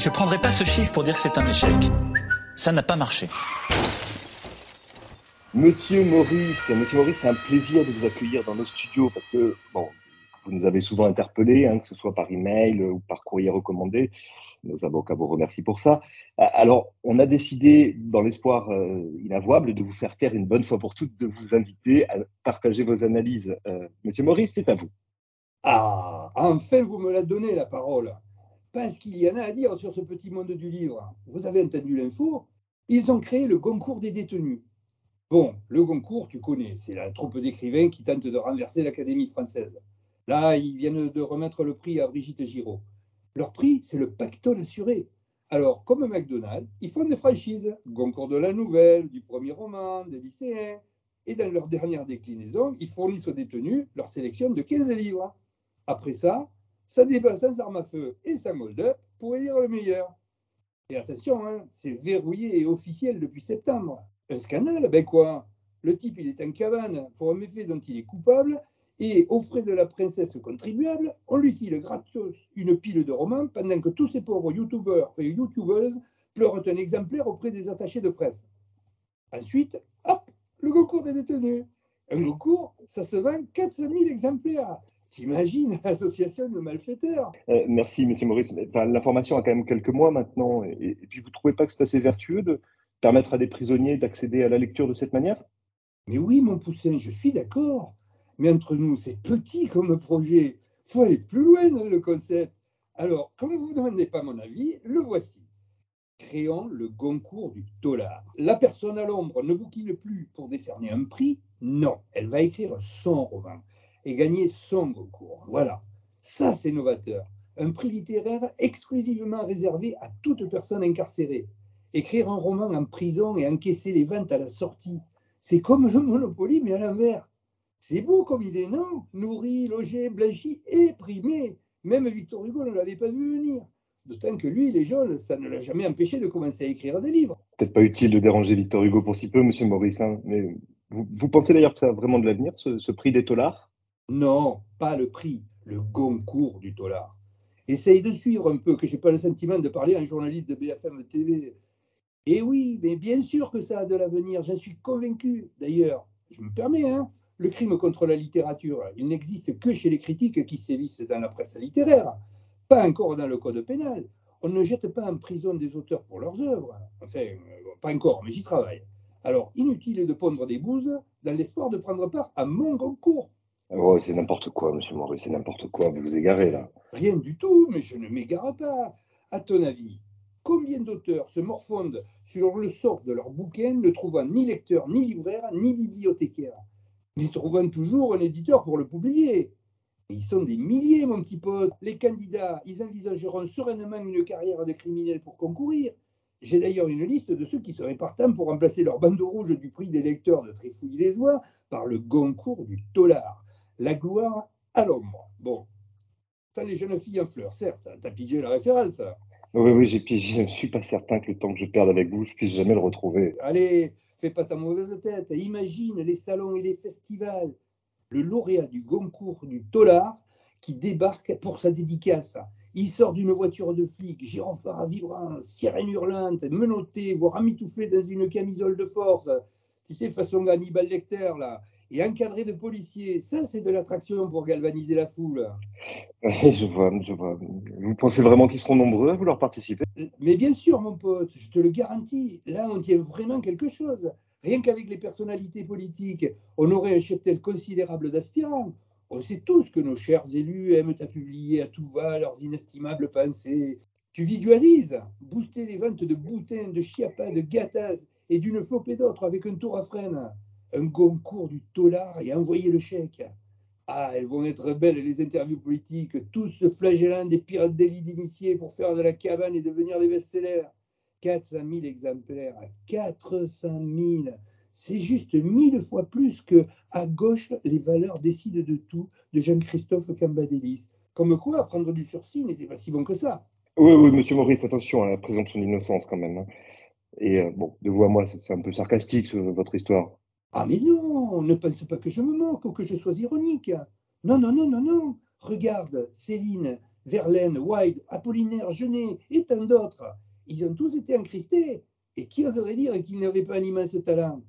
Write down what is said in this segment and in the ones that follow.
Je ne prendrai pas ce chiffre pour dire que c'est un échec. Ça n'a pas marché. Monsieur Maurice, Monsieur Maurice, c'est un plaisir de vous accueillir dans nos studios parce que bon, vous nous avez souvent interpellés, hein, que ce soit par email ou par courrier recommandé. Nos avocats vous remercient pour ça. Alors, on a décidé, dans l'espoir euh, inavouable de vous faire taire une bonne fois pour toutes, de vous inviter à partager vos analyses. Euh, Monsieur Maurice, c'est à vous. Ah, enfin, vous me la donnez, la parole. Parce qu'il y en a à dire sur ce petit monde du livre. Vous avez entendu l'info Ils ont créé le concours des détenus. Bon, le concours, tu connais, c'est la troupe d'écrivains qui tente de renverser l'Académie française. Là, ils viennent de remettre le prix à Brigitte Giraud. Leur prix, c'est le pactole assuré. Alors, comme McDonald's, ils font des franchises, concours de la nouvelle, du premier roman, des lycéens. Et dans leur dernière déclinaison, ils fournissent aux détenus leur sélection de 15 livres. Après ça, ça débat sans arme à feu et sans hold-up pour élire le meilleur. Et attention, hein, c'est verrouillé et officiel depuis septembre. Un scandale, ben quoi? Le type, il est en cabane pour un méfait dont il est coupable et aux frais de la princesse contribuable, on lui file gratos une pile de romans pendant que tous ces pauvres youtubeurs et youtubeuses pleurent un exemplaire auprès des attachés de presse. Ensuite, hop, le concours des détenus. Un concours, ça se vend 400 000 exemplaires. T'imagines, association de malfaiteurs. Euh, merci, monsieur Maurice. L'information a quand même quelques mois maintenant. Et, et puis, vous ne trouvez pas que c'est assez vertueux de permettre à des prisonniers d'accéder à la lecture de cette manière? Mais oui, mon poussin, je suis d'accord. Mais entre nous, c'est petit comme projet. Il faut aller plus loin dans le concept. Alors, comme vous ne demandez pas mon avis, le voici. Créons le concours du dollar. La personne à l'ombre ne bouquine plus pour décerner un prix? Non, elle va écrire son roman et gagner son concours. Voilà. Ça, c'est novateur. Un prix littéraire exclusivement réservé à toute personne incarcérée. Écrire un roman en prison et encaisser les ventes à la sortie, c'est comme le Monopoly, mais à l'envers. C'est beau comme idée, non? Nourri, logé, blanchi et primé. Même Victor Hugo ne l'avait pas vu venir. D'autant que lui, les jeunes, ça ne l'a jamais empêché de commencer à écrire des livres. Peut-être pas utile de déranger Victor Hugo pour si peu, monsieur Maurice, hein, mais vous, pensez d'ailleurs que ça a vraiment de l'avenir, ce, prix des tolards Non, pas le prix, le concours du tolard. Essaye de suivre un peu, que je n'ai pas le sentiment de parler à un journaliste de BFM TV. Eh oui, mais bien sûr que ça a de l'avenir, j'en suis convaincu. D'ailleurs, je me permets, hein, le crime contre la littérature, il n'existe que chez les critiques qui sévissent dans la presse littéraire, pas encore dans le code pénal. On ne jette pas en prison des auteurs pour leurs œuvres. Enfin, euh, pas encore, mais j'y travaille. Alors, inutile de pondre des bouses dans l'espoir de prendre part à mon concours. Oh, c'est n'importe quoi, monsieur Maurice, c'est n'importe quoi. Vous vous égarez là. Rien du tout, mais je ne m'égare pas. À ton avis, combien d'auteurs se morfondent sur le sort de leur bouquin ne trouvant ni lecteur, ni libraire, ni bibliothécaire? Ils trouveront toujours un éditeur pour le publier. ils sont des milliers, mon petit pote. Les candidats, ils envisageront sereinement une carrière de criminel pour concourir. J'ai d'ailleurs une liste de ceux qui seraient partants pour remplacer leur bandeau rouge du prix des lecteurs de Tréfouille-les-Oies par le Goncourt du Tollard. La gloire à l'ombre. Bon, ça les jeunes filles en fleurs, certes. T'as pigé la référence Oui, oui, j'ai pigé. Je ne suis pas certain que le temps que je perde avec vous, je puisse jamais le retrouver. Allez, fais pas ta mauvaise tête. Imagine les salons et les festivals. Le lauréat du Goncourt du Tollard qui débarque pour sa dédicace. Il sort d'une voiture de flic, gyrophare à vibrant, sirène hurlante, menotté, voire amitouflé dans une camisole de force. Tu sais, façon Hannibal Lecter, là. Et encadré de policiers. Ça, c'est de l'attraction pour galvaniser la foule. Oui, je vois, je vois. Vous pensez vraiment qu'ils seront nombreux à vouloir participer Mais bien sûr, mon pote, je te le garantis. Là, on tient vraiment quelque chose. Rien qu'avec les personnalités politiques, on aurait un cheptel considérable d'aspirants. On sait tous que nos chers élus aiment à publier à tout va leurs inestimables pensées. Tu visualises booster les ventes de boutins, de chiapas, de gâtas et d'une flopée d'autres avec un tour à freine, un concours du tolard et envoyer le chèque. Ah, elles vont être belles les interviews politiques, tous se flagellant des pirates délits d'initiés pour faire de la cabane et devenir des best-sellers. 400 000 exemplaires, 400 000 c'est juste mille fois plus que à gauche, les valeurs décident de tout de Jean-Christophe Cambadélis. Comme quoi, prendre du sursis n'était pas si bon que ça. Oui, oui, monsieur Maurice, attention à la présomption d'innocence quand même. Hein. Et euh, bon, de vous à moi, c'est un peu sarcastique votre histoire. Ah mais non, ne pense pas que je me moque ou que je sois ironique. Non, non, non, non, non. Regarde, Céline, Verlaine, Wilde, Apollinaire, Genet et tant d'autres. Ils ont tous été encristés. Et qui oserait dire qu'ils n'avaient pas un immense talent?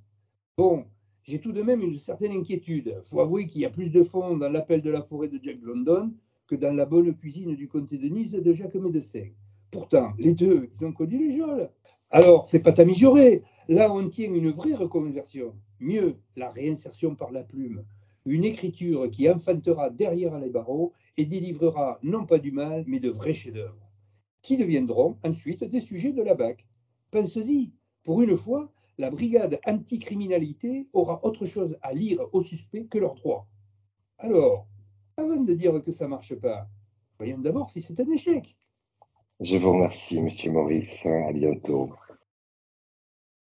Bon, j'ai tout de même une certaine inquiétude. Il faut avouer qu'il y a plus de fond dans l'appel de la forêt de Jack London que dans la bonne cuisine du comté de Nice de Jacques Médecin. Pourtant, les deux, ils ont connu les geôles. Alors, c'est pas t'améliorer. Là, on tient une vraie reconversion. Mieux, la réinsertion par la plume. Une écriture qui enfantera derrière les barreaux et délivrera non pas du mal, mais de vrais chefs-d'œuvre, qui deviendront ensuite des sujets de la BAC. Pense-y, pour une fois, la brigade anticriminalité aura autre chose à lire aux suspects que leurs droits. Alors, avant de dire que ça ne marche pas, voyons d'abord si c'est un échec. Je vous remercie, Monsieur Maurice. À bientôt.